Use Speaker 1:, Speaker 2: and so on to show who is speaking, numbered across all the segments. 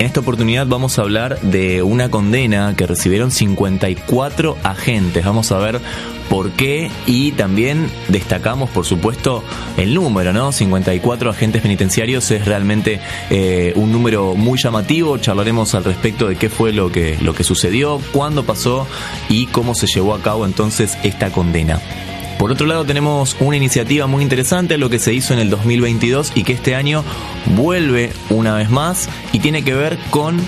Speaker 1: En esta oportunidad vamos a hablar de una condena que recibieron 54 agentes. Vamos a ver por qué y también destacamos, por supuesto, el número, ¿no? 54 agentes penitenciarios es realmente eh, un número muy llamativo. Charlaremos al respecto de qué fue lo que, lo que sucedió, cuándo pasó y cómo se llevó a cabo entonces esta condena. Por otro lado, tenemos una iniciativa muy interesante, lo que se hizo en el 2022 y que este año vuelve una vez más y tiene que ver con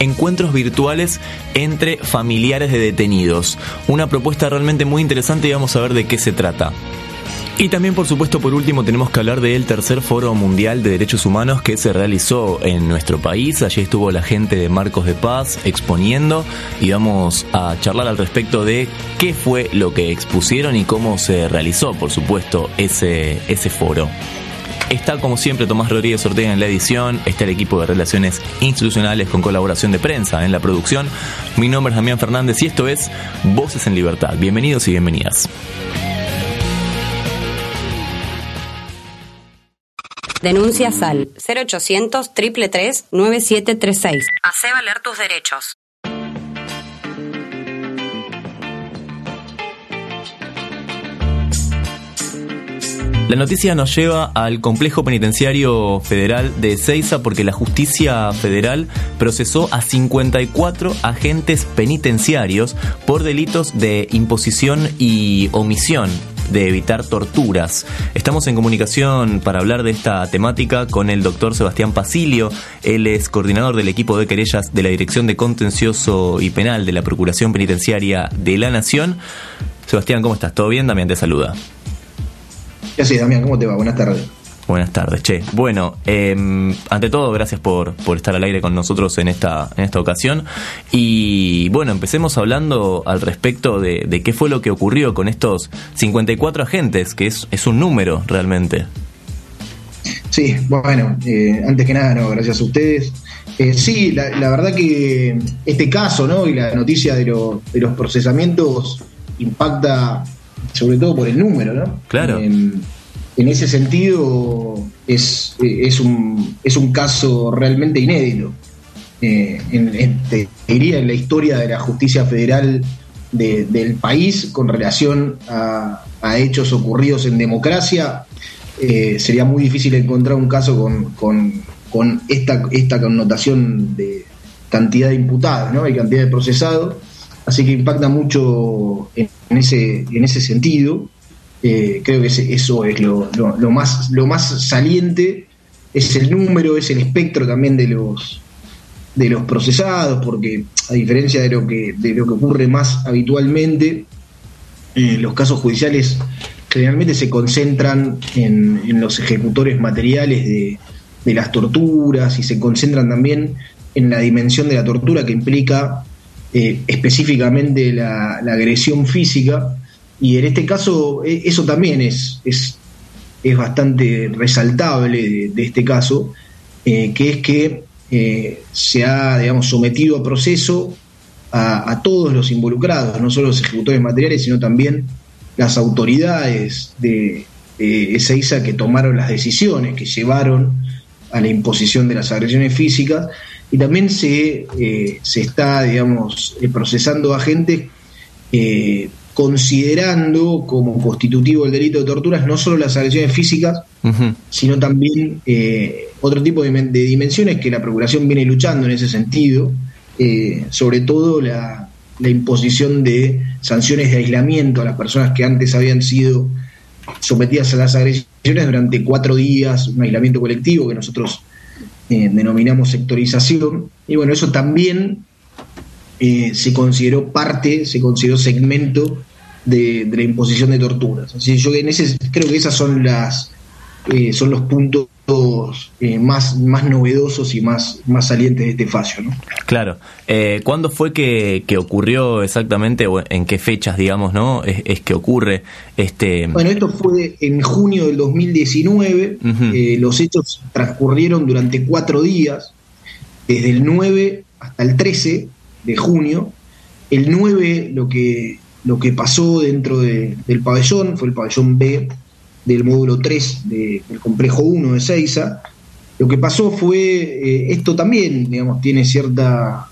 Speaker 1: encuentros virtuales entre familiares de detenidos. Una propuesta realmente muy interesante y vamos a ver de qué se trata. Y también, por supuesto, por último, tenemos que hablar del tercer Foro Mundial de Derechos Humanos que se realizó en nuestro país. Allí estuvo la gente de Marcos de Paz exponiendo y vamos a charlar al respecto de qué fue lo que expusieron y cómo se realizó, por supuesto, ese, ese foro. Está como siempre Tomás Rodríguez Ortega en la edición, está el equipo de relaciones institucionales con colaboración de prensa en la producción. Mi nombre es Damián Fernández y esto es Voces en Libertad. Bienvenidos y bienvenidas.
Speaker 2: Denuncia SAL 0800 333 9736. Hace valer tus derechos.
Speaker 1: La noticia nos lleva al complejo penitenciario federal de Ceiza porque la justicia federal procesó a 54 agentes penitenciarios por delitos de imposición y omisión de evitar torturas. Estamos en comunicación para hablar de esta temática con el doctor Sebastián Pasilio. Él es coordinador del equipo de querellas de la Dirección de Contencioso y Penal de la Procuración Penitenciaria de la Nación. Sebastián, ¿cómo estás? ¿Todo bien? También te saluda.
Speaker 3: ¿Qué haces, Damián? ¿Cómo te va? Buenas tardes.
Speaker 1: Buenas tardes, Che. Bueno, eh, ante todo, gracias por, por estar al aire con nosotros en esta, en esta ocasión. Y bueno, empecemos hablando al respecto de, de qué fue lo que ocurrió con estos 54 agentes, que es, es un número realmente.
Speaker 3: Sí, bueno, eh, antes que nada, no, gracias a ustedes. Eh, sí, la, la, verdad que este caso, ¿no? Y la noticia de, lo, de los procesamientos impacta sobre todo por el número, ¿no?
Speaker 1: Claro.
Speaker 3: Eh, en ese sentido es, es, un, es un caso realmente inédito. Eh, en, te diría en la historia de la justicia federal de, del país con relación a, hechos ocurridos en democracia, eh, sería muy difícil encontrar un caso con, con, con, esta, esta connotación de cantidad de imputados ¿no? y cantidad de procesados. Así que impacta mucho en ese, en ese sentido. Eh, creo que eso es lo, más, lo más saliente, es el número, es el espectro también de los, de los procesados, porque a diferencia de lo que, de lo que ocurre más habitualmente, eh, los casos judiciales generalmente se concentran en, en los ejecutores materiales de, de, las torturas y se concentran también en la dimensión de la tortura que implica eh, específicamente la agresión física y en este caso, eso también es, es, es bastante resaltable de, este caso, eh, que es que eh, se ha, digamos, sometido a proceso a, todos los involucrados, no solo los ejecutores materiales, sino también las autoridades de, de Ezeiza que tomaron las decisiones, que llevaron a la imposición de las agresiones físicas, y también se, eh, se está, digamos, procesando a gente eh, considerando como constitutivo del delito de torturas no solo las agresiones físicas, uh -huh. sino también eh, otro tipo de, de, dimensiones que la Procuración viene luchando en ese sentido, eh, sobre todo la, la, imposición de sanciones de aislamiento a las personas que antes habían sido sometidas a las agresiones durante cuatro días, un aislamiento colectivo que nosotros eh, denominamos sectorización, y bueno, eso también eh, se consideró parte, se consideró segmento de, de, la imposición de torturas. Así yo en ese creo que esas son las eh, son los puntos eh, más, más novedosos y más, más salientes de este fallo. ¿no?
Speaker 1: Claro. Eh, ¿Cuándo fue que, ocurrió exactamente, o en qué fechas, digamos, no es, que ocurre este...?
Speaker 3: Bueno, esto fue en junio del 2019. los hechos transcurrieron durante cuatro días, desde el 9 hasta el 13 de junio. El 9 lo que, lo que pasó dentro del pabellón fue el pabellón B del módulo 3 del complejo 1 de Seiza. Lo que pasó fue, eh, esto también, digamos, tiene cierta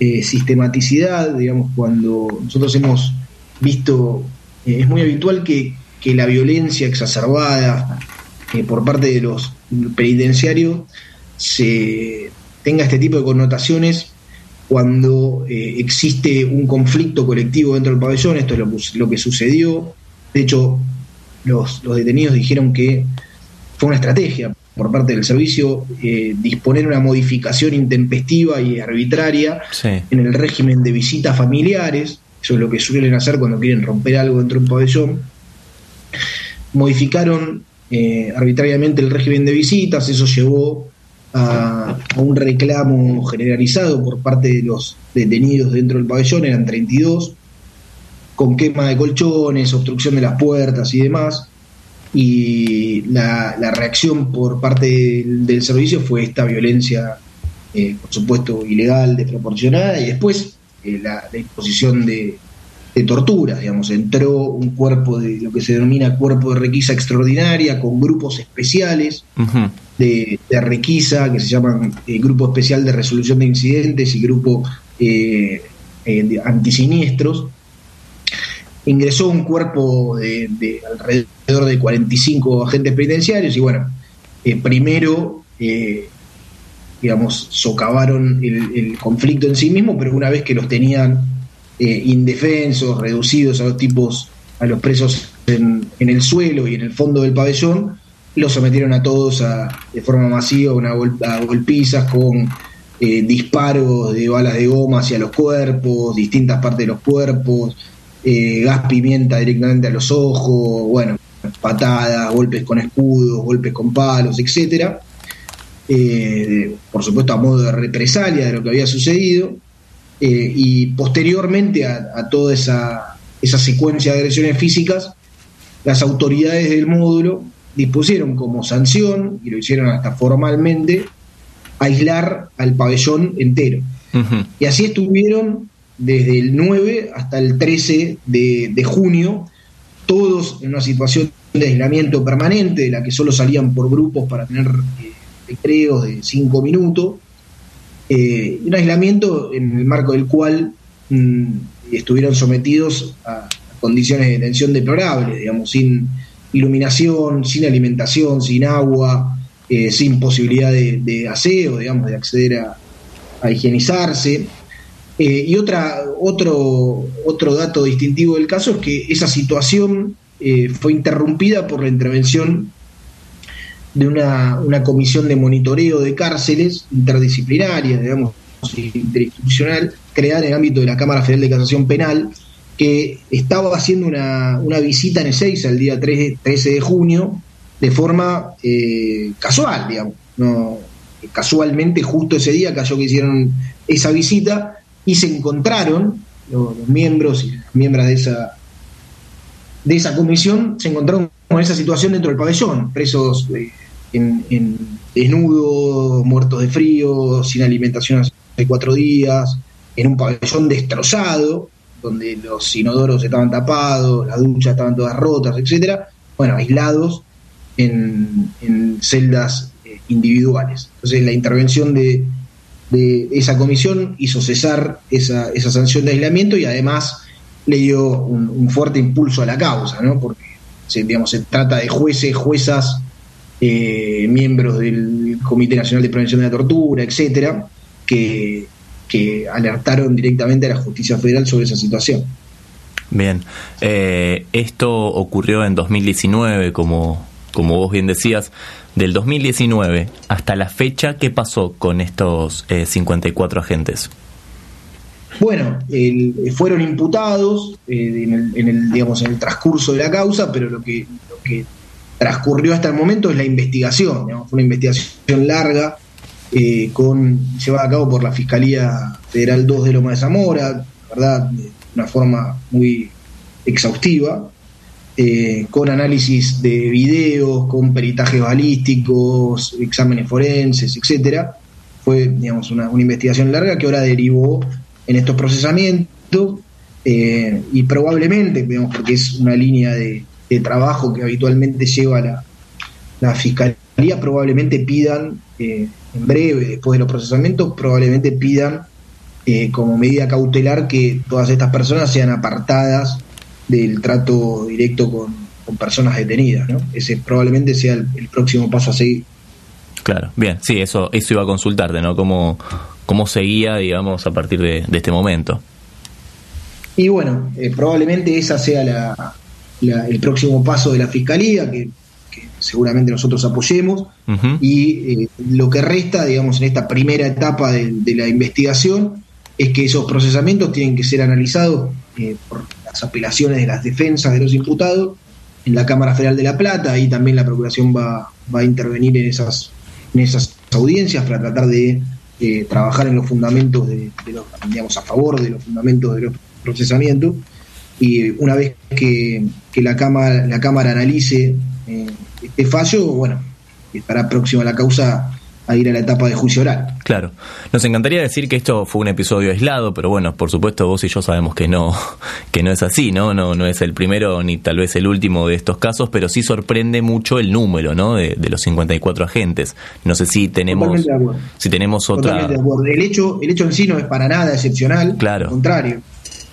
Speaker 3: eh, sistematicidad, digamos, cuando nosotros hemos visto, eh, es muy habitual que, que la violencia exacerbada por parte de los penitenciarios se tenga este tipo de connotaciones cuando existe un conflicto colectivo dentro del pabellón, esto es lo, lo que sucedió. De hecho, los, detenidos dijeron que fue una estrategia por parte del servicio eh, disponer una modificación intempestiva y arbitraria en el régimen de visitas familiares, eso es lo que suelen hacer cuando quieren romper algo dentro de un pabellón, modificaron eh, arbitrariamente el régimen de visitas, eso llevó a, un reclamo generalizado por parte de los detenidos dentro del pabellón, eran 32, con quema de colchones, obstrucción de las puertas y demás. Y la, reacción por parte del, servicio fue esta violencia, eh, por supuesto, ilegal, desproporcionada, y después eh, la, disposición de, de torturas, digamos, entró un cuerpo de lo que se denomina cuerpo de requisa extraordinaria, con grupos especiales de, requisa, que se llaman eh, Grupo Especial de Resolución de Incidentes y Grupo eh, Antisiniestros, ingresó un cuerpo de, alrededor de 45 agentes penitenciarios y bueno, eh, primero, eh, digamos, socavaron el, conflicto en sí mismo, pero una vez que los tenían eh, indefensos, reducidos a los tipos, a los presos en, el suelo y en el fondo del pabellón, los sometieron a todos a, de forma masiva una a golpizas con disparos de balas de goma hacia los cuerpos, distintas partes de los cuerpos, eh, gas pimienta directamente a los ojos, bueno, patadas, golpes con escudos, golpes con palos, etcétera. Eh, por supuesto a modo de represalia de lo que había sucedido, eh, y posteriormente a, toda esa, esa, secuencia de agresiones físicas, las autoridades del módulo dispusieron como sanción, y lo hicieron hasta formalmente, aislar al pabellón entero. Y así estuvieron desde el 9 hasta el 13 de, junio, todos en una situación de aislamiento permanente, de la que solo salían por grupos para tener eh, recreos de 5 minutos, eh, un aislamiento en el marco del cual mm, estuvieron sometidos a, condiciones de tensión deplorables, digamos, sin iluminación, sin alimentación, sin agua, eh, sin posibilidad de, aseo, digamos, de acceder a, higienizarse. Eh, y otra, otro, otro dato distintivo del caso es que esa situación fue interrumpida por la intervención de una, una, comisión de monitoreo de cárceles interdisciplinaria, digamos, interinstitucional, creada en el ámbito de la Cámara Federal de Casación Penal, que estaba haciendo una, una visita en Ezeiza el día 13 de junio de forma eh, casual, digamos. No, casualmente, justo ese día cayó que hicieron esa visita y se encontraron los, miembros y las miembros de esa de esa comisión se encontraron con esa situación dentro del pabellón, presos en, desnudos, muertos de frío, sin alimentación hace cuatro días, en un pabellón destrozado, donde los inodoros estaban tapados, las duchas estaban todas rotas, etcétera, bueno, aislados en, en celdas eh, individuales. Entonces la intervención de, de esa comisión hizo cesar esa, esa sanción de aislamiento y además le dio un, fuerte impulso a la causa, ¿no? porque digamos, se trata de jueces, juezas, eh, miembros del Comité Nacional de Prevención de la Tortura, etcétera, que, que alertaron directamente a la justicia federal sobre esa situación.
Speaker 1: Bien, eh, esto ocurrió en 2019, como, como vos bien decías del 2019 hasta la fecha, ¿qué pasó con estos 54 eh, agentes?
Speaker 3: Bueno, fueron imputados eh, en, el, digamos, en el transcurso de la causa, pero lo que, lo que transcurrió hasta el momento es la investigación, fue una investigación larga eh, con, llevada a cabo por la Fiscalía Federal 2 de Loma de Zamora, ¿verdad? de una forma muy exhaustiva, eh, con análisis de videos, con peritajes balísticos, exámenes forenses, etcétera. Fue, digamos, una, investigación larga que ahora derivó en estos procesamientos eh, y probablemente, digamos, porque es una línea de, trabajo que habitualmente lleva la, la fiscalía, probablemente pidan eh, en breve, después de los procesamientos, probablemente pidan como medida cautelar que todas estas personas sean apartadas del trato directo con, personas detenidas, ¿no? Ese probablemente sea el, próximo paso a seguir.
Speaker 1: Claro, bien, sí, eso, eso iba a consultarte, ¿no? ¿Cómo, cómo seguía, digamos, a partir de, este momento?
Speaker 3: Y bueno, eh, probablemente esa sea la, el próximo paso de la Fiscalía, que, seguramente nosotros apoyemos, y eh, lo que resta, digamos, en esta primera etapa de, la investigación, es que esos procesamientos tienen que ser analizados eh, por apelaciones de las defensas de los imputados en la Cámara Federal de La Plata, ahí también la Procuración va, va a intervenir en esas, en esas audiencias para tratar de eh, trabajar en los fundamentos de, los, digamos, a favor de los fundamentos de los procesamientos. Y una vez que, la Cámara, la Cámara analice eh, este fallo, bueno, estará próxima la causa a ir a la etapa de juicio oral.
Speaker 1: Claro. Nos encantaría decir que esto fue un episodio aislado, pero bueno, por supuesto vos y yo sabemos que no, que no es así, ¿no? No, no es el primero ni tal vez el último de estos casos, pero sí sorprende mucho el número, ¿no? De, los 54 agentes. No sé si tenemos, si tenemos otra.
Speaker 3: El hecho, el hecho en sí no es para nada excepcional.
Speaker 1: Claro.
Speaker 3: Al contrario.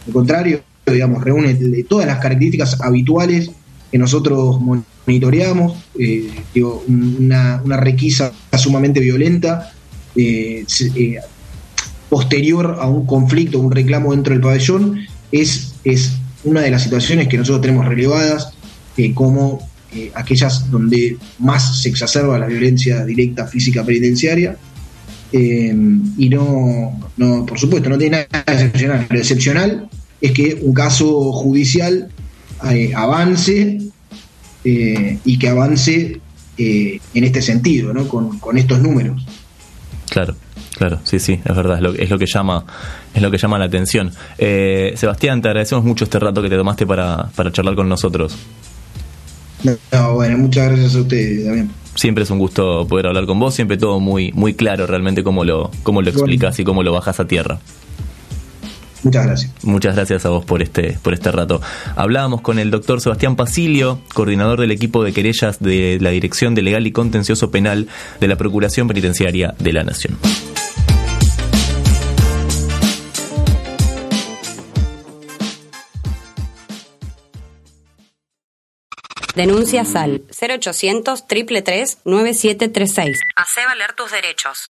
Speaker 3: Al contrario, digamos, reúne todas las características habituales que nosotros monitoreamos, eh, digo, una, requisa sumamente violenta, eh, eh, posterior a un conflicto, un reclamo dentro del pabellón, es, es una de las situaciones que nosotros tenemos relevadas como aquellas donde más se exacerba la violencia directa física penitenciaria. y no, no, por supuesto, no tiene nada excepcional. Lo excepcional es que un caso judicial avance eh, y que avance eh, en este sentido, ¿no? Con, estos números.
Speaker 1: Claro. Claro, sí, sí, es verdad, es lo, es lo que llama es lo que llama la atención. Eh, Sebastián, te agradecemos mucho este rato que te tomaste para, para charlar con nosotros.
Speaker 3: No, bueno, muchas gracias a ustedes también.
Speaker 1: Siempre es un gusto poder hablar con vos, siempre todo muy muy claro realmente cómo lo cómo lo explicas y cómo lo bajas a tierra.
Speaker 3: Muchas gracias.
Speaker 1: Muchas gracias a vos por este, por este rato. Hablábamos con el doctor Sebastián Pasilio, coordinador del equipo de querellas de la Dirección de Legal y Contencioso Penal de la Procuración Penitenciaria de la Nación.
Speaker 2: Denuncia SAL 0800 333 9736.
Speaker 4: Hace valer tus derechos.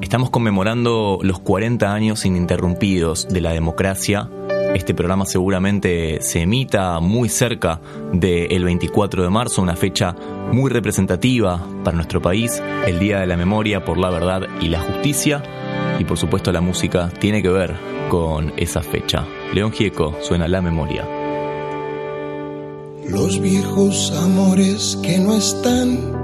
Speaker 1: Estamos conmemorando los 40 años ininterrumpidos de la democracia. Este programa seguramente se emita muy cerca del 24 de marzo, una fecha muy representativa para nuestro país, el Día de la Memoria por la Verdad y la Justicia. Y por supuesto la música tiene que ver con esa fecha. León Gieco suena La Memoria.
Speaker 5: Los viejos amores que no están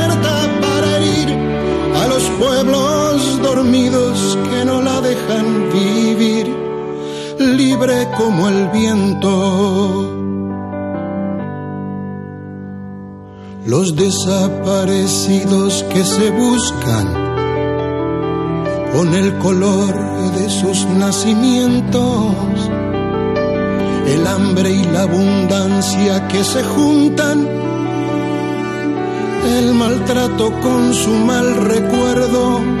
Speaker 5: dormidos que no la dejan vivir, libre como el viento. los desaparecidos que se buscan con el color de sus nacimientos, el hambre y la abundancia que se juntan, el maltrato con su mal recuerdo,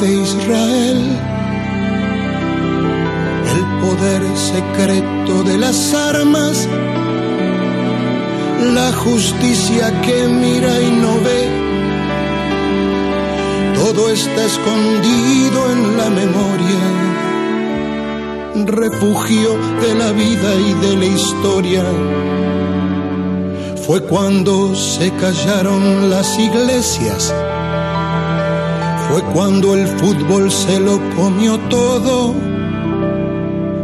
Speaker 5: de Israel, el poder secreto de las armas, la justicia que mira y no ve, todo está escondido en la memoria. Refugio de la vida y de la historia. Fue cuando se callaron las iglesias, fue cuando el fútbol se lo comió todo,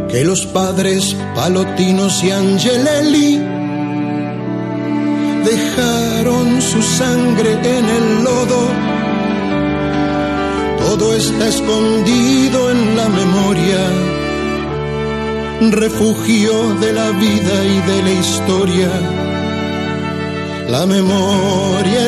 Speaker 5: que los padres Palotinos y Angelelli dejaron su sangre en el lodo. Todo está escondido en la memoria, refugio de la vida y de la historia la memoria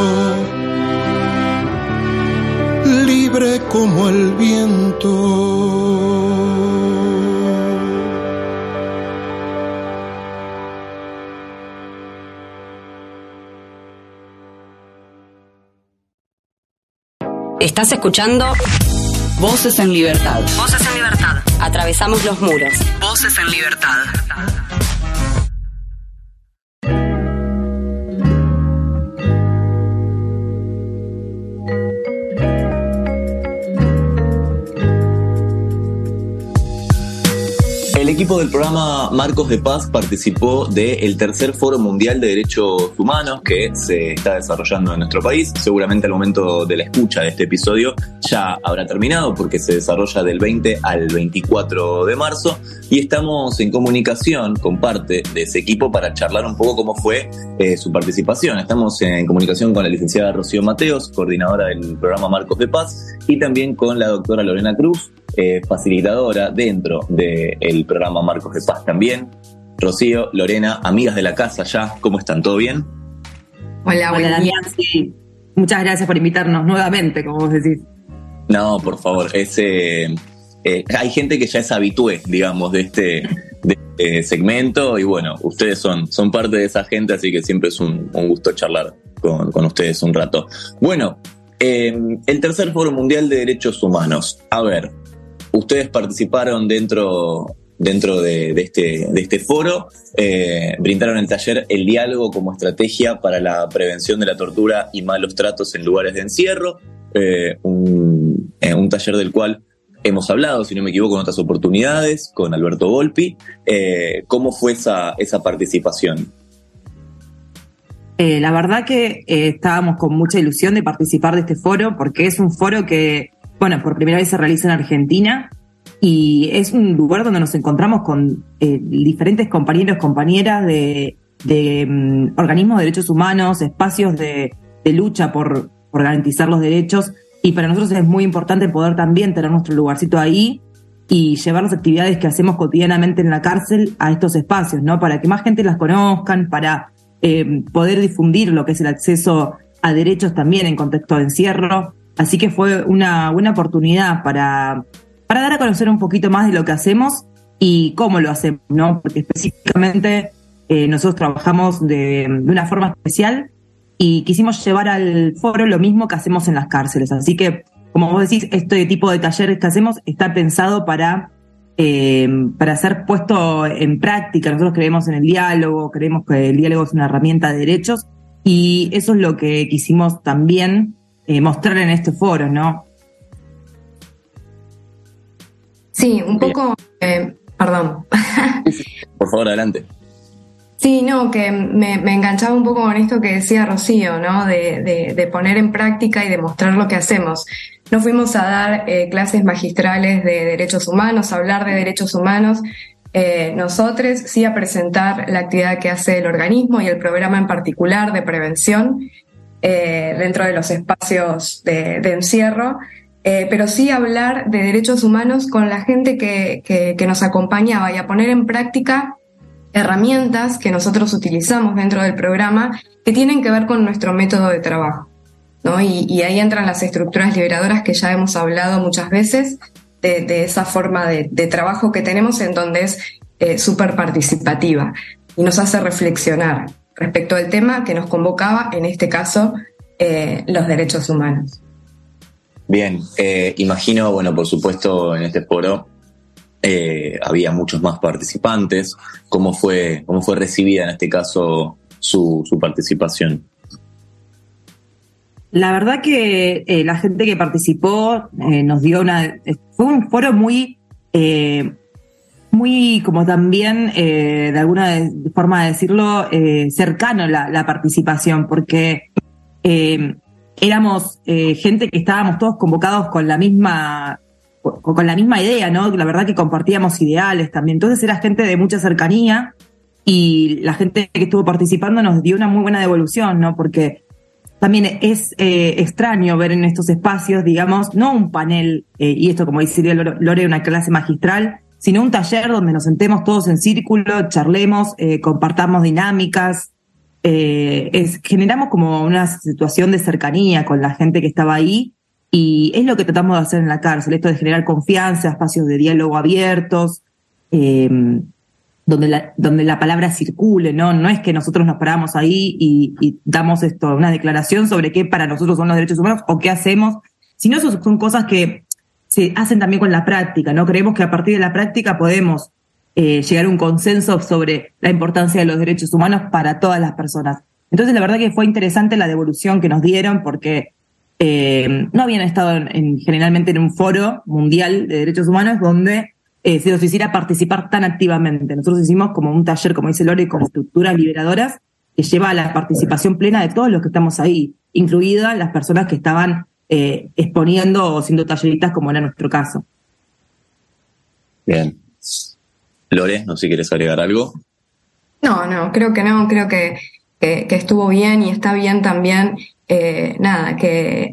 Speaker 5: como el viento.
Speaker 2: Estás escuchando
Speaker 6: Voces en Libertad.
Speaker 4: Voces en libertad.
Speaker 2: Atravesamos los muros.
Speaker 4: Voces en libertad. Equipo del programa Marcos de Paz participó del tercer Foro Mundial de Derechos Humanos que se está desarrollando en nuestro país. Seguramente al momento de la escucha de este episodio ya habrá terminado porque se desarrolla del 20 al 24 de marzo y estamos en comunicación con parte de ese equipo para charlar un poco cómo fue eh, su participación. Estamos en comunicación con la licenciada Rocío Mateos, coordinadora del programa Marcos de Paz, y también con la doctora Lorena Cruz, eh, facilitadora dentro del programa Marcos de Paz también. Rocío, Lorena, amigas de la casa ya, ¿cómo están? ¿Todo bien?
Speaker 7: Hola, Hola Damián, sí. Muchas gracias por invitarnos nuevamente, como vos decís.
Speaker 4: No, por favor, ese eh, hay gente que ya es habitué, digamos, de este, este, segmento y bueno, ustedes son, son parte de esa gente, así que siempre es un, gusto charlar con, ustedes un rato. Bueno, el tercer Foro Mundial de Derechos Humanos. A ver, ustedes participaron dentro, dentro de, este, este foro, eh, brindaron el taller El diálogo como estrategia para la prevención de la tortura y malos tratos en lugares de encierro, eh, un, un taller del cual hemos hablado, si no me equivoco, en otras oportunidades con Alberto Volpi. Eh, ¿Cómo fue esa, esa participación?
Speaker 7: Eh, la verdad que eh, estábamos con mucha ilusión de participar de este foro porque es un foro que, bueno, por primera vez se realiza en Argentina y es un lugar donde nos encontramos con diferentes compañeros, compañeras de, mm, organismos de derechos humanos, espacios de, lucha por, por garantizar los derechos y para nosotros es muy importante poder también tener nuestro lugarcito ahí y llevar las actividades que hacemos cotidianamente en la cárcel a estos espacios, ¿no? Para que más gente las conozcan, para eh, poder difundir lo que es el acceso a derechos también en contexto de encierro. Así que fue una buena oportunidad para, para dar a conocer un poquito más de lo que hacemos y cómo lo hacemos, ¿no? Porque específicamente eh, nosotros trabajamos de, una forma especial y quisimos llevar al foro lo mismo que hacemos en las cárceles. Así que, como vos decís, este tipo de talleres que hacemos está pensado para, eh, para ser puesto en práctica. Nosotros creemos en el diálogo, creemos que el diálogo es una herramienta de derechos y eso es lo que quisimos también eh, mostrar en este foro, ¿no?
Speaker 8: Sí, un poco, eh, perdón.
Speaker 4: Por favor, adelante.
Speaker 8: Sí, no, que me, enganchaba un poco con esto que decía Rocío, ¿no? De, poner en práctica y demostrar lo que hacemos. No fuimos a dar eh, clases magistrales de derechos humanos, a hablar de derechos humanos. Eh, nosotros sí a presentar la actividad que hace el organismo y el programa en particular de prevención eh, dentro de los espacios de, encierro, pero sí hablar de derechos humanos con la gente que, que nos acompañaba y a poner en práctica herramientas que nosotros utilizamos dentro del programa que tienen que ver con nuestro método de trabajo. ¿no? Y, ahí entran las estructuras liberadoras que ya hemos hablado muchas veces de, esa forma de, trabajo que tenemos en donde es eh, súper participativa y nos hace reflexionar respecto al tema que nos convocaba, en este caso, eh, los derechos humanos.
Speaker 4: Bien, eh, imagino, bueno, por supuesto, en este foro eh, había muchos más participantes. ¿Cómo fue, cómo fue recibida en este caso su, participación?
Speaker 7: La verdad que eh, la gente que participó eh, nos dio una... Fue un foro muy... muy como también, de alguna forma de decirlo, cercano la, la participación, porque éramos gente que estábamos todos convocados con la misma con la misma idea, ¿no? La verdad que compartíamos ideales también. Entonces era gente de mucha cercanía y la gente que estuvo participando nos dio una muy buena devolución, ¿no? Porque también es eh, extraño ver en estos espacios, digamos, no un panel, eh, y esto como dice Lore, una clase magistral, sino un taller donde nos sentemos todos en círculo, charlemos, eh, compartamos dinámicas, es, generamos como una situación de cercanía con la gente que estaba ahí y es lo que tratamos de hacer en la cárcel, esto de generar confianza, espacios de diálogo abiertos, em, donde, la, donde la palabra circule, ¿no? No es que nosotros nos paramos ahí y, damos esto, una declaración sobre qué para nosotros son los derechos humanos o qué hacemos, sino eso son cosas que se hacen también con la práctica, ¿no? Creemos que a partir de la práctica podemos eh, llegar a un consenso sobre la importancia de los derechos humanos para todas las personas. Entonces, la verdad que fue interesante la devolución que nos dieron porque eh, no habían estado en, generalmente en un foro mundial de derechos humanos donde eh, se los hiciera participar tan activamente. Nosotros hicimos como un taller, como dice Lore, con estructuras liberadoras que lleva a la participación plena de todos los que estamos ahí, incluidas las personas que estaban eh, exponiendo o siendo talleristas, como era nuestro caso.
Speaker 4: Bien. Lore, no sé si quieres agregar algo.
Speaker 8: No, no, creo que no, creo que, que, estuvo bien y está bien también, eh, nada, que,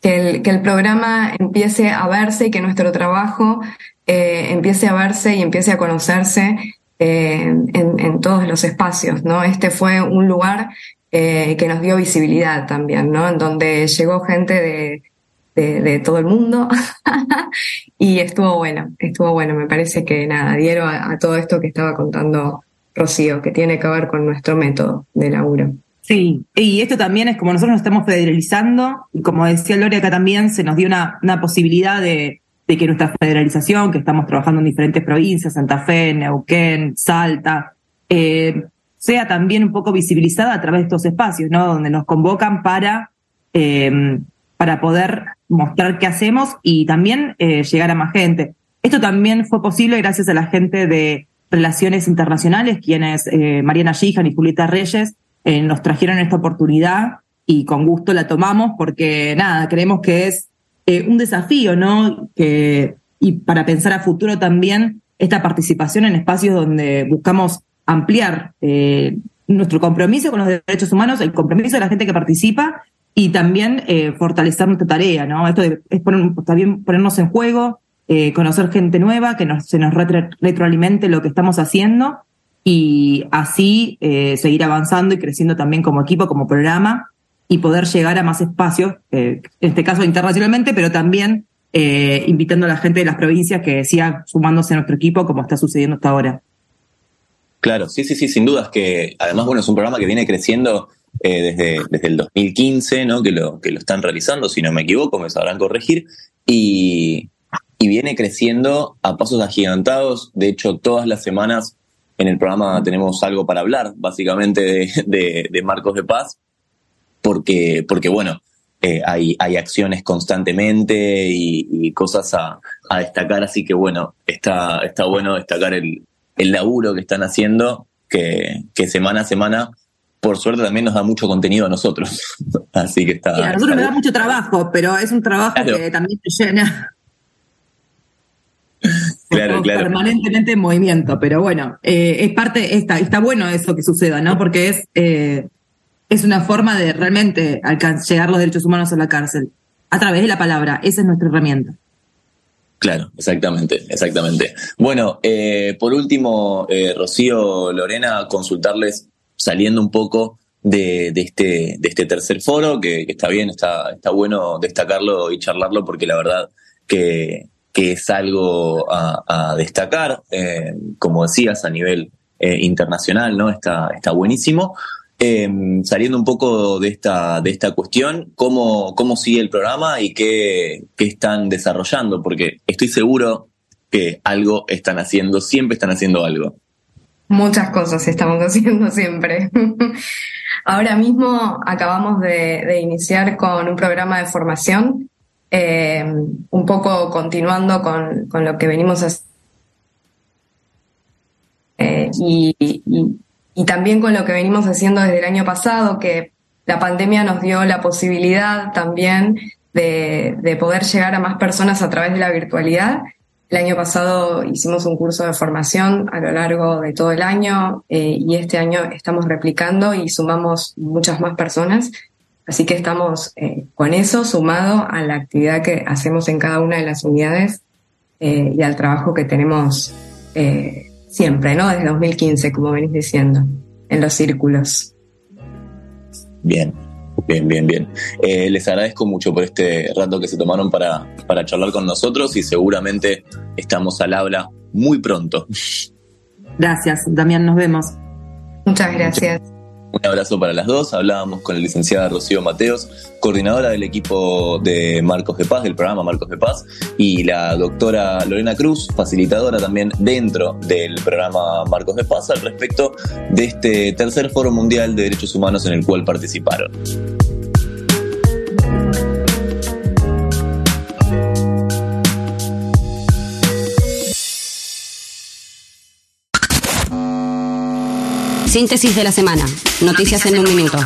Speaker 8: que el, que, el, programa empiece a verse y que nuestro trabajo eh, empiece a verse y empiece a conocerse eh, en, en, todos los espacios, ¿no? Este fue un lugar eh, que nos dio visibilidad también, ¿no? En donde llegó gente de, de, todo el mundo y estuvo bueno, estuvo bueno. Me parece que nada, dieron a, todo esto que estaba contando Rocío, que tiene que ver con nuestro método de laburo.
Speaker 7: Sí, y esto también es como nosotros nos estamos federalizando, y como decía Lore acá también, se nos dio una, una posibilidad de, de que nuestra federalización, que estamos trabajando en diferentes provincias, Santa Fe, Neuquén, Salta, eh, sea también un poco visibilizada a través de estos espacios, ¿no? Donde nos convocan para, eh, para poder mostrar qué hacemos y también eh, llegar a más gente. Esto también fue posible gracias a la gente de Relaciones Internacionales, quienes Mariana Gijan y Julieta Reyes nos trajeron esta oportunidad y con gusto la tomamos porque nada, creemos que es eh, un desafío, ¿no? Que, y para pensar a futuro también esta participación en espacios donde buscamos ampliar eh, nuestro compromiso con los derechos humanos, el compromiso de la gente que participa y también eh, fortalecer nuestra tarea, ¿no? Esto es también ponernos en juego, conocer gente nueva, que nos, se nos retroalimente lo que estamos haciendo y así seguir avanzando y creciendo también como equipo, como programa y poder llegar a más espacios, eh, en este caso internacionalmente, pero también eh, invitando a la gente de las provincias que siga sumándose a nuestro equipo como está sucediendo hasta ahora.
Speaker 4: Claro, sí, sí, sí, sin dudas que además, bueno, es un programa que viene creciendo eh, desde, desde el 2015, ¿no? Que lo, que lo están realizando, si no me equivoco, me sabrán corregir, y, y viene creciendo a pasos agigantados. De hecho, todas las semanas en el programa tenemos algo para hablar, básicamente, de, de, de Marcos de Paz porque, porque bueno, eh, hay, hay acciones constantemente y, cosas a, a, destacar, así que bueno, está, está bueno destacar el, el laburo que están haciendo, que, que semana a semana por suerte también nos da mucho contenido a nosotros. Así que está.
Speaker 7: Sí, a nosotros nos da mucho trabajo, pero es un trabajo que también te llena.
Speaker 4: claro, claro.
Speaker 7: Permanentemente en movimiento, pero bueno, eh, es parte, está, está bueno eso que suceda, ¿no? Porque es eh, es una forma de realmente llegar los derechos humanos a la cárcel. A través de la palabra, esa es nuestra herramienta.
Speaker 4: Claro, exactamente, exactamente. Bueno, eh, por último, eh, Rocío, Lorena, consultarles, saliendo un poco de, este, de este tercer foro, que, está bien, está, está bueno destacarlo y charlarlo, porque la verdad que, es algo a, destacar, eh, como decías, a nivel internacional, ¿no? Está, está buenísimo. Em, saliendo un poco de esta, de esta cuestión, ¿cómo, cómo sigue el programa y qué, qué están desarrollando? Porque estoy seguro que algo están haciendo, siempre están haciendo algo.
Speaker 8: Muchas cosas estamos haciendo siempre. Ahora mismo acabamos de, iniciar con un programa de formación, em, un poco continuando con, lo que venimos haciendo. Eh, y, y también con lo que venimos haciendo desde el año pasado, que la pandemia nos dio la posibilidad también de, poder llegar a más personas a través de la virtualidad. El año pasado hicimos un curso de formación a lo largo de todo el año eh, y este año estamos replicando y sumamos muchas más personas. Así que estamos eh, con eso sumado a la actividad que hacemos en cada una de las unidades eh, y al trabajo que tenemos siempre, ¿no? Desde 2015, como venís diciendo, en los círculos.
Speaker 4: Bien, bien, bien, bien. Eh, les agradezco mucho por este rato que se tomaron para, para charlar con nosotros y seguramente estamos al habla muy pronto.
Speaker 7: Gracias, Damián, nos vemos.
Speaker 8: Muchas gracias.
Speaker 4: Un abrazo para las dos. Hablábamos con la licenciada Rocío Mateos, coordinadora del equipo de Marcos de Paz, del programa Marcos de Paz, y la doctora Lorena Cruz, facilitadora también dentro del programa Marcos de Paz, al respecto de este tercer Foro Mundial de Derechos Humanos en el cual participaron.
Speaker 2: Síntesis de la semana. Noticias, en, un minuto.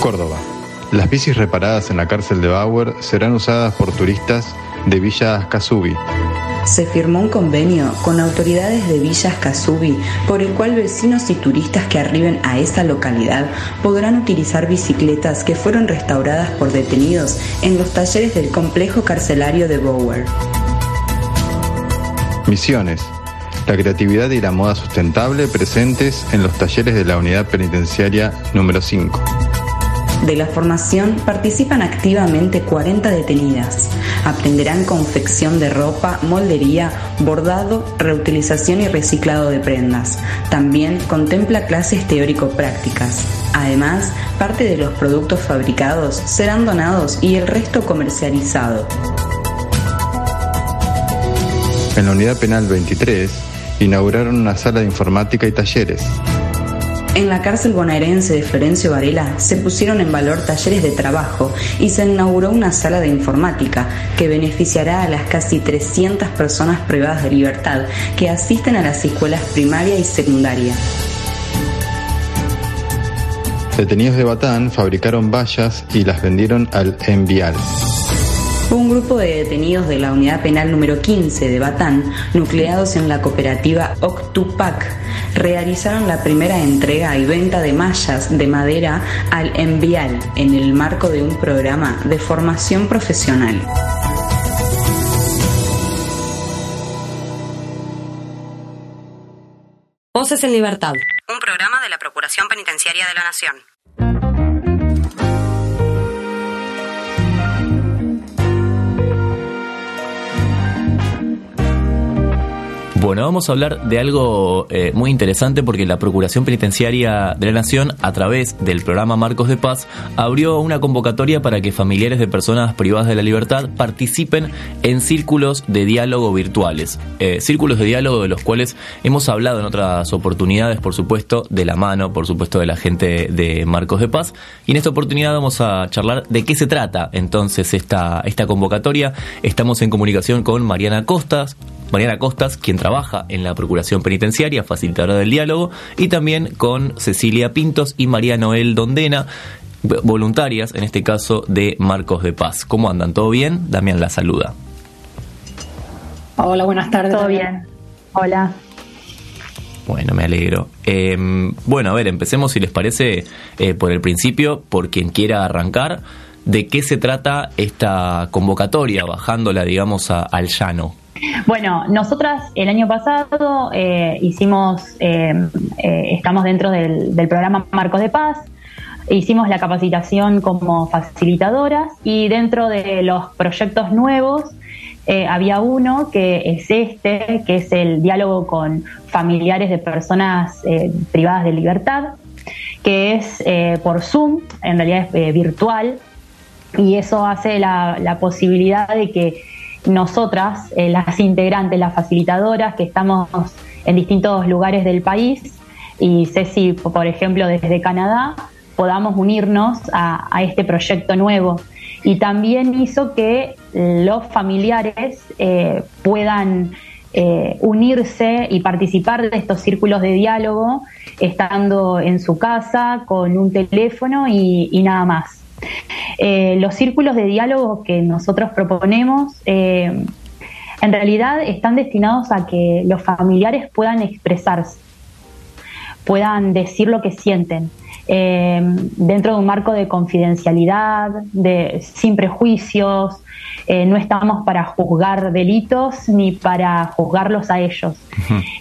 Speaker 9: Córdoba. Las bicis reparadas en la cárcel de Bauer serán usadas por turistas de Villa Ascasubi.
Speaker 10: Se firmó un convenio con autoridades de Villa Ascasubi por el cual vecinos y turistas que arriben a esa localidad podrán utilizar bicicletas que fueron restauradas por detenidos en los talleres del complejo carcelario de Bauer.
Speaker 9: Misiones. La creatividad y la moda sustentable presentes en los talleres de la unidad penitenciaria número 5.
Speaker 10: De la formación participan activamente 40 detenidas. Aprenderán confección de ropa, moldería, bordado, reutilización y reciclado de prendas. También contempla clases teórico-prácticas. Además, parte de los productos fabricados serán donados y el resto comercializado.
Speaker 9: En la unidad penal 23 inauguraron una sala de informática y talleres.
Speaker 10: En la cárcel bonaerense de Florencio Varela se pusieron en valor talleres de trabajo y se inauguró una sala de informática que beneficiará a las casi 300 personas privadas de libertad que asisten a las escuelas primaria y secundaria.
Speaker 9: Detenidos de Batán fabricaron vallas y las vendieron al Envial.
Speaker 10: Un grupo de detenidos de la unidad penal número 15 de Batán, nucleados en la cooperativa Octupac, realizaron la primera entrega y venta de mallas de madera al Envial en el marco de un programa de formación profesional.
Speaker 2: Voces en Libertad. Un programa de la Procuración Penitenciaria de la Nación.
Speaker 1: Bueno, vamos a hablar de algo eh, muy interesante porque la Procuración Penitenciaria de la Nación, a través del programa Marcos de Paz, abrió una convocatoria para que familiares de personas privadas de la libertad participen en círculos de diálogo virtuales. Eh, círculos de diálogo de los cuales hemos hablado en otras oportunidades, por supuesto, de la mano, por supuesto, de la gente de Marcos de Paz. Y en esta oportunidad vamos a charlar de qué se trata entonces esta, esta convocatoria. Estamos en comunicación con Mariana Costas, Mariana Costas, quien trabaja en la Procuración Penitenciaria, facilitadora del diálogo, y también con Cecilia Pintos y María Noel Dondena, voluntarias, en este caso, de Marcos de Paz. ¿Cómo andan? ¿Todo bien? Damián la saluda.
Speaker 11: Hola, buenas tardes.
Speaker 12: Todo bien. Hola.
Speaker 1: Bueno, me alegro. Em, bueno, a ver, empecemos, si les parece, eh, por el principio, por quien quiera arrancar. ¿De qué se trata esta convocatoria, bajándola, digamos, al llano?
Speaker 12: Bueno, nosotras el año pasado eh, hicimos, eh, eh, estamos dentro del, programa Marcos de Paz, hicimos la capacitación como facilitadoras y dentro de los proyectos nuevos había uno que es este, que es el diálogo con familiares de personas privadas de libertad, que es por Zoom, en realidad es virtual, y eso hace la posibilidad de que nosotras, eh, las integrantes, las facilitadoras, que estamos en distintos lugares del país, y Ceci, por ejemplo, desde Canadá, podamos unirnos a, este proyecto nuevo. Y también hizo que los familiares eh, puedan eh, unirse y participar de estos círculos de diálogo estando en su casa con un teléfono y nada más. Eh, los círculos de diálogo que nosotros proponemos eh, en realidad están destinados a que los familiares puedan expresarse, puedan decir lo que sienten. Eh, dentro de un marco de confidencialidad, de, sin prejuicios, no estamos para juzgar delitos ni para juzgarlos a ellos.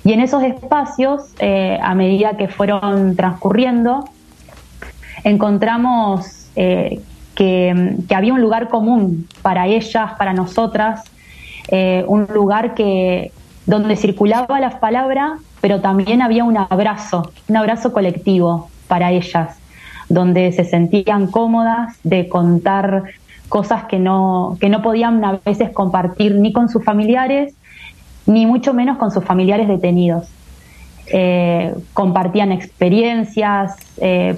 Speaker 12: Y en esos espacios, a medida que fueron transcurriendo, encontramos eh, que, había un lugar común para ellas, para nosotras, eh, un lugar que donde circulaba la palabra, pero también había un abrazo, un abrazo colectivo para ellas, donde se sentían cómodas de contar cosas que no, que no podían a veces compartir ni con sus familiares, ni mucho menos con sus familiares detenidos. Eh, compartían experiencias,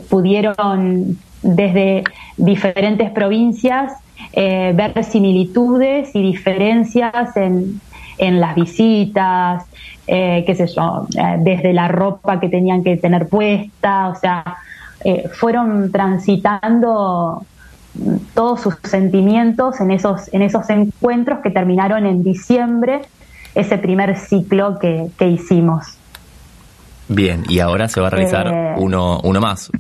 Speaker 12: pudieron desde diferentes provincias eh, ver similitudes y diferencias en, en las visitas, eh, qué sé yo, eh, desde la ropa que tenían que tener puesta, o sea, eh, fueron transitando todos sus sentimientos en esos, en esos encuentros que terminaron en diciembre, ese primer ciclo que, que hicimos.
Speaker 1: Bien, y ahora se va a realizar uno, uno más.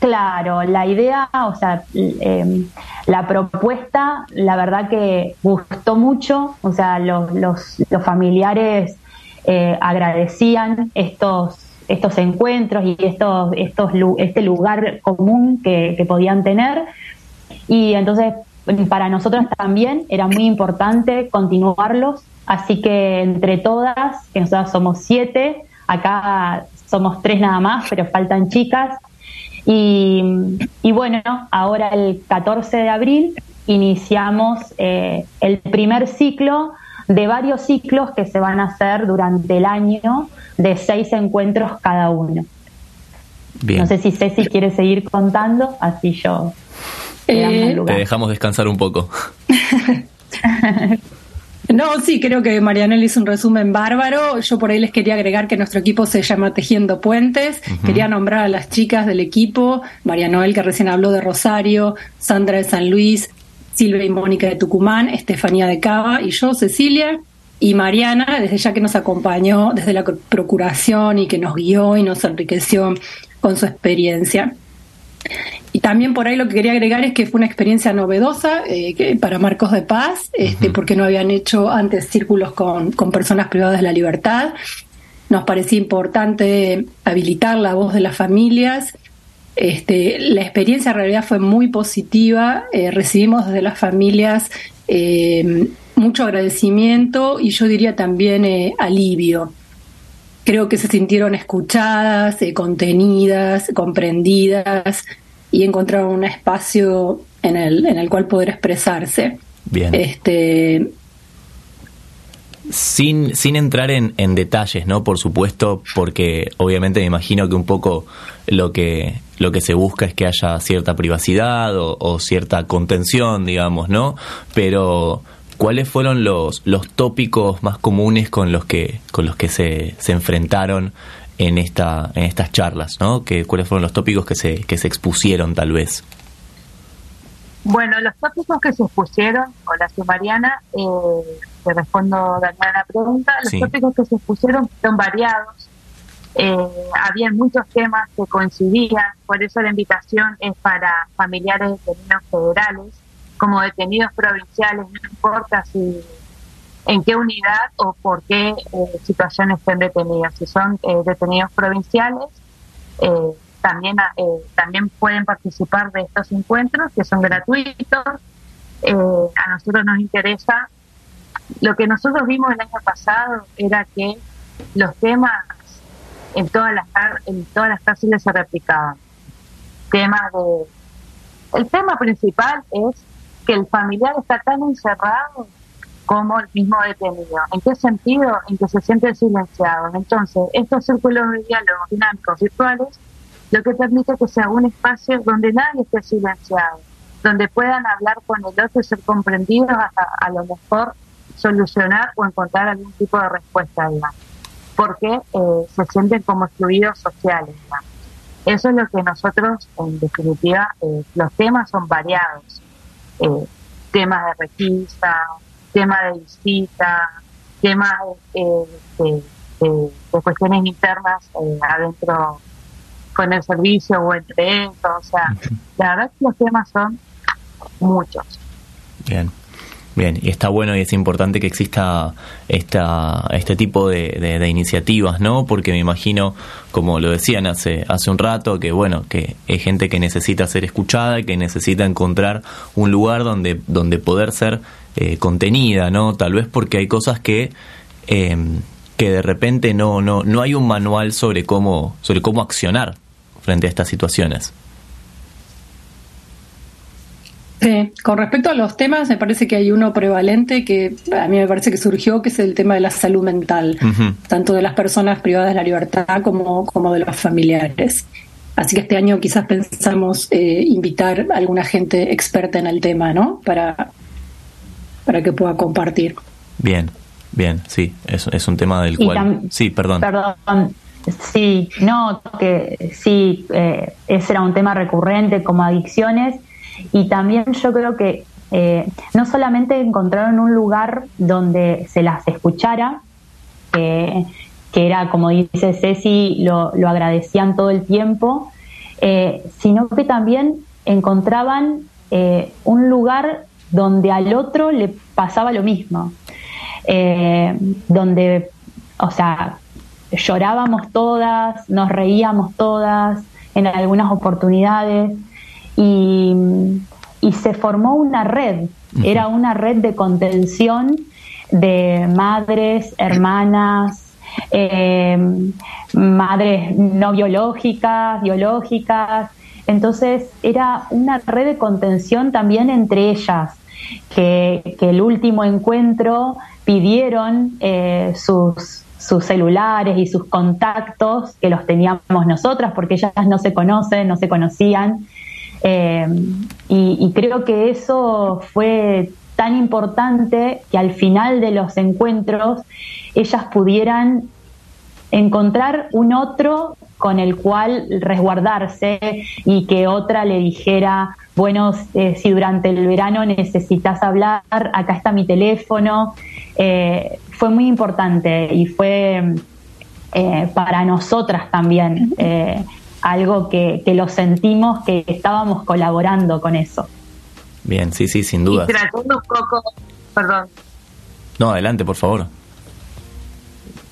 Speaker 12: Claro, la idea, o sea, em, la propuesta, la verdad que gustó mucho, o sea, los, los, familiares eh, agradecían estos, estos encuentros y estos, estos, este lugar común que, podían tener. Y entonces, para nosotros también era muy importante continuarlos, así que entre todas, que nosotras somos siete, acá somos tres nada más, pero faltan chicas, y, bueno, ahora el 14 de abril iniciamos eh, el primer ciclo de varios ciclos que se van a hacer durante el año de seis encuentros cada uno. No sé si Ceci quiere seguir contando, así yo.
Speaker 1: Eh, te dejamos descansar un poco.
Speaker 11: No, sí, creo que Marianel hizo un resumen bárbaro. Yo por ahí les quería agregar que nuestro equipo se llama Tejiendo Puentes. Quería nombrar a las chicas del equipo, María Noel, que recién habló de Rosario, Sandra de San Luis, Silvia y Mónica de Tucumán, Estefanía de Cava y yo, Cecilia. Y Mariana, desde ya que nos acompañó desde la procuración y que nos guió y nos enriqueció con su experiencia. Y también por ahí lo que quería agregar es que fue una experiencia novedosa eh, para Marcos de Paz, este, porque no habían hecho antes círculos con, personas privadas de la libertad. Nos parecía importante habilitar la voz de las familias. Este, la experiencia en realidad fue muy positiva. Eh, recibimos desde las familias eh, mucho agradecimiento y yo diría también alivio creo que se sintieron escuchadas, contenidas, comprendidas, y encontrar un espacio en el, en el cual poder expresarse.
Speaker 1: Bien.
Speaker 11: Este,
Speaker 1: sin, sin entrar en, en, detalles, ¿no? Por supuesto, porque obviamente me imagino que un poco lo que, lo que se busca es que haya cierta privacidad o, cierta contención, digamos, ¿no? Pero, ¿cuáles fueron los, los tópicos más comunes con los que, con los que se, se enfrentaron en, esta, en estas charlas, ¿no? Que, ¿Cuáles fueron los tópicos que se, que se expusieron tal vez?
Speaker 13: Bueno, los tópicos que se expusieron, hola soy Mariana, eh, te respondo de la pregunta, los tópicos que se expusieron son variados, eh, había muchos temas que coincidían, por eso la invitación es para familiares detenidos federales, como detenidos provinciales, no importa si en qué unidad o por qué eh, situación estén detenidos. Si son eh, detenidos provinciales, eh, también, también pueden participar de estos encuentros que son gratuitos. a nosotros nos interesa, lo que nosotros vimos el año pasado era que los temas en todas las, en todas las cárceles se replicaban. Temas de, el tema principal es que el familiar está tan encerrado como el mismo detenido. ¿En qué sentido? En que se siente silenciado. Entonces, estos círculos de diálogo dinámicos virtuales lo que permite que sea un espacio donde nadie esté silenciado, donde puedan hablar con el otro y ser comprendidos hasta a lo mejor solucionar o encontrar algún tipo de respuesta, digamos, porque eh, se sienten como excluidos sociales. Eso es lo que nosotros, en definitiva, eh, los temas son variados. Eh, temas de requisa, tema de visita, temas eh, de, cuestiones internas eh, adentro con el servicio o entre ellos. O sea, la verdad que los temas son muchos.
Speaker 1: Bien. Bien, y está bueno y es importante que exista esta, este tipo de, de, iniciativas, ¿no? Porque me imagino, como lo decían hace, hace un rato, que bueno, que hay gente que necesita ser escuchada, que necesita encontrar un lugar donde, donde poder ser eh, contenida, ¿no? Tal vez porque hay cosas que, eh, que de repente no, no, no hay un manual sobre cómo, sobre cómo accionar frente a estas situaciones.
Speaker 11: Sí, con respecto a los temas, me parece que hay uno prevalente que a mí me parece que surgió, que es el tema de la salud mental, tanto de las personas privadas de la libertad como, como de los familiares. Así que este año quizás pensamos eh, invitar a alguna gente experta en el tema, ¿no? Para, para que pueda compartir.
Speaker 1: Bien, bien, sí, es, es un tema del cual... Sí, perdón.
Speaker 12: Perdón, sí, no, que sí, eh, ese era un tema recurrente como adicciones y también yo creo que eh, no solamente encontraron un lugar donde se las escuchara, que era, como dice Ceci, lo, lo agradecían todo el tiempo, eh, sino que también encontraban un lugar donde al otro le pasaba lo mismo. Eh, donde, o sea, llorábamos todas, nos reíamos todas en algunas oportunidades y, se formó una red, era una red de contención de madres, hermanas, eh, madres no biológicas, biológicas. Entonces era una red de contención también entre ellas, que, el último encuentro pidieron eh, sus, sus celulares y sus contactos, que los teníamos nosotras, porque ellas no se conocen, no se conocían. Eh, y, creo que eso fue tan importante que al final de los encuentros ellas pudieran encontrar un otro con el cual resguardarse y que otra le dijera, bueno, eh, si durante el verano necesitas hablar, acá está mi teléfono. Eh, fue muy importante y fue eh, para nosotras también algo que, lo sentimos que estábamos colaborando con eso.
Speaker 1: Bien, sí, sí, sin duda.
Speaker 13: un poco, perdón.
Speaker 1: No, adelante, por favor.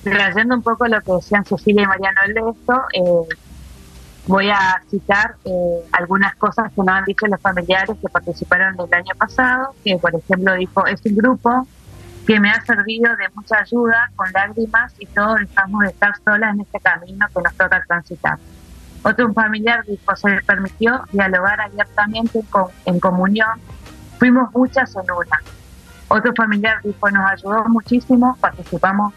Speaker 13: Trayendo un poco lo que decían Cecilia y Mariano de esto, eh, voy a citar eh, algunas cosas que nos han dicho los familiares que participaron el año pasado, que por ejemplo dijo, es un grupo que me ha servido de mucha ayuda con lágrimas y todos dejamos de estar solas en este camino que nos toca transitar. Otro familiar dijo, se le permitió dialogar abiertamente en comunión, fuimos muchas en una. Otro familiar dijo, nos ayudó muchísimo, participamos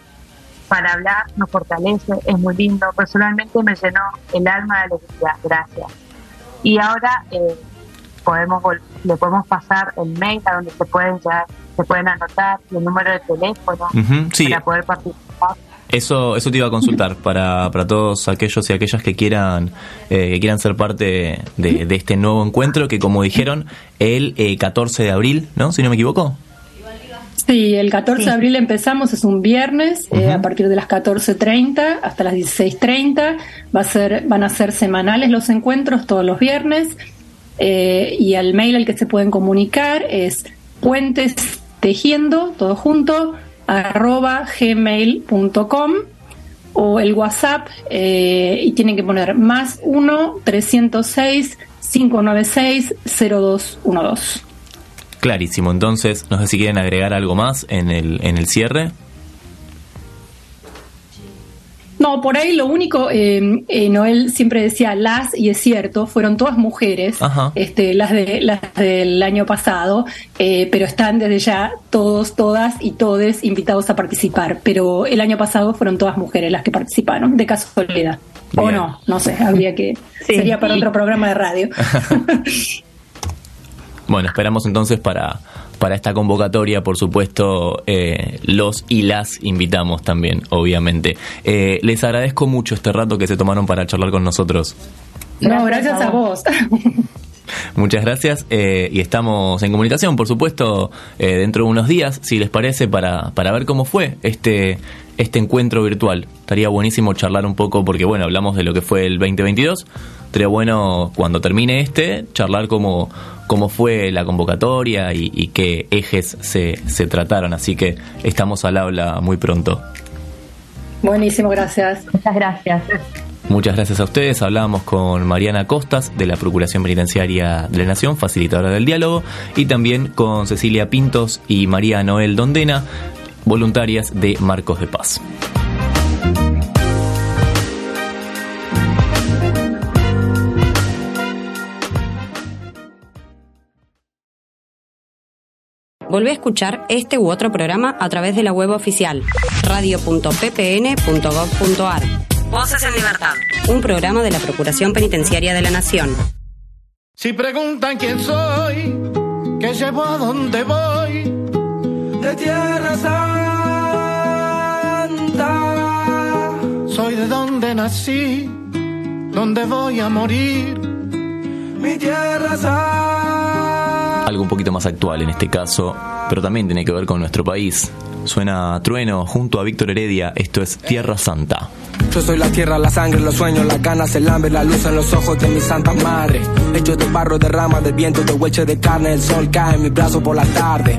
Speaker 13: para hablar, nos fortalece, es muy lindo. Personalmente me llenó el alma de alegría, gracias. Y ahora eh, podemos le podemos pasar el mail a donde se pueden ya se pueden anotar el número de teléfono para poder participar.
Speaker 1: Eso, eso te iba a consultar para, para todos aquellos y aquellas que quieran eh, que quieran ser parte de, de, este nuevo encuentro que como dijeron el 14 eh, de abril, ¿no? Si no me equivoco.
Speaker 11: Sí, el 14 de abril empezamos, es un viernes, eh, a partir de las 14.30 hasta las 16.30. Va a ser, van a ser semanales los encuentros todos los viernes. Eh, y el mail al que se pueden comunicar es puentes tejiendo, todo junto, arroba gmail.com o el WhatsApp eh, y tienen que poner más 1 306 596 0212.
Speaker 1: Clarísimo. Entonces, no sé si quieren agregar algo más en el, en el cierre.
Speaker 11: No, por ahí lo único, eh, eh, Noel siempre decía las, y es cierto, fueron todas mujeres, este, las, de, las del año pasado, eh, pero están desde ya todos, todas y todes invitados a participar. Pero el año pasado fueron todas mujeres las que participaron, de casualidad. O no, no sé, habría que, sería para otro programa de radio.
Speaker 1: Bueno, esperamos entonces para, para esta convocatoria, por supuesto, eh, los y las invitamos también, obviamente. Eh, les agradezco mucho este rato que se tomaron para charlar con nosotros.
Speaker 11: No, gracias a vos.
Speaker 1: Muchas gracias eh, y estamos en comunicación, por supuesto, dentro de unos días, si les parece, para, para ver cómo fue este, este encuentro virtual. Estaría buenísimo charlar un poco porque, bueno, hablamos de lo que fue el 2022. Estaría bueno, cuando termine este, charlar cómo, cómo fue la convocatoria y, qué ejes se, se trataron. Así que estamos al habla muy pronto.
Speaker 11: Buenísimo, gracias.
Speaker 12: Muchas gracias.
Speaker 1: Muchas gracias a ustedes. Hablábamos con Mariana Costas de la Procuración Penitenciaria de la Nación, facilitadora del diálogo, y también con Cecilia Pintos y María Noel Dondena, voluntarias de Marcos de Paz.
Speaker 2: Volvé a escuchar este u otro programa a través de la web oficial radio.ppn.gov.ar. Voces en Libertad, un programa de la Procuración Penitenciaria de la Nación.
Speaker 5: Si preguntan quién soy, que llevo a dónde voy, de tierra a Soy de donde nací, donde voy a morir. Mi tierra santa.
Speaker 1: Algo un poquito más actual en este caso, pero también tiene que ver con nuestro país. Suena Trueno junto a Víctor Heredia, esto es Tierra Santa.
Speaker 14: Yo soy la tierra, la sangre, los sueños, las ganas, el hambre, la luz en los ojos de mi santa madre. Hecho de barro, de ramas, de viento, de hueche de carne, el sol cae en mi brazo por la tarde.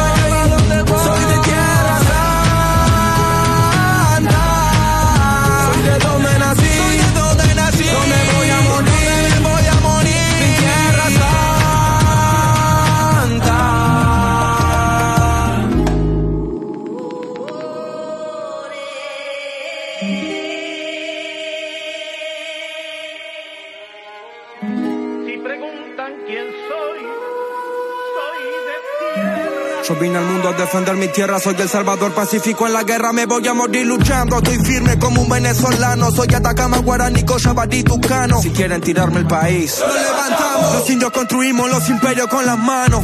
Speaker 14: defender mi tierra, soy el salvador pacífico en la guerra, me voy a morir luchando, estoy firme como un venezolano, soy Atacama, Guaraní, Cochabamba, Tucano. Si quieren tirarme el país, lo levantamos. Los indios construimos los imperios con las manos.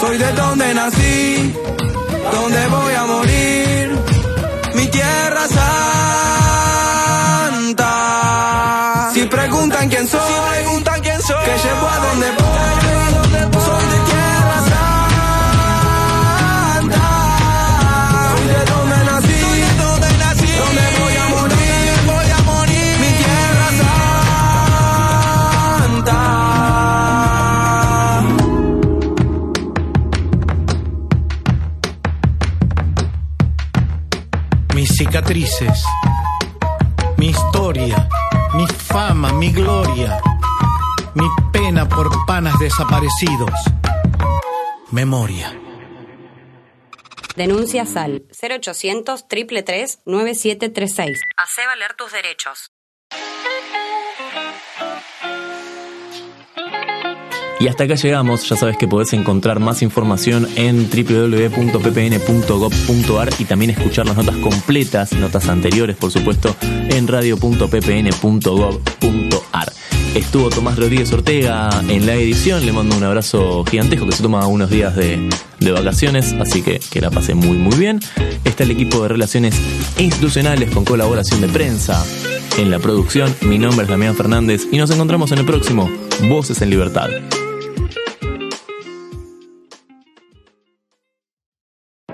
Speaker 14: Soy de donde nací, donde voy a morir, mi Tierra Santa.
Speaker 5: Mi historia, mi fama, mi gloria, mi pena por panas desaparecidos. Memoria.
Speaker 2: Denuncias al 0800 333 9736. Hacé valer tus derechos.
Speaker 1: Y hasta acá llegamos, ya sabes que podés encontrar más información en www.ppn.gov.ar y también escuchar las notas completas, notas anteriores por supuesto, en radio.ppn.gov.ar. Estuvo Tomás Rodríguez Ortega en la edición, le mando un abrazo gigantesco que se toma unos días de, de vacaciones, así que que la pase muy muy bien. Está el equipo de relaciones institucionales con colaboración de prensa. En la producción, mi nombre es Damián Fernández y nos encontramos en el próximo Voces en Libertad.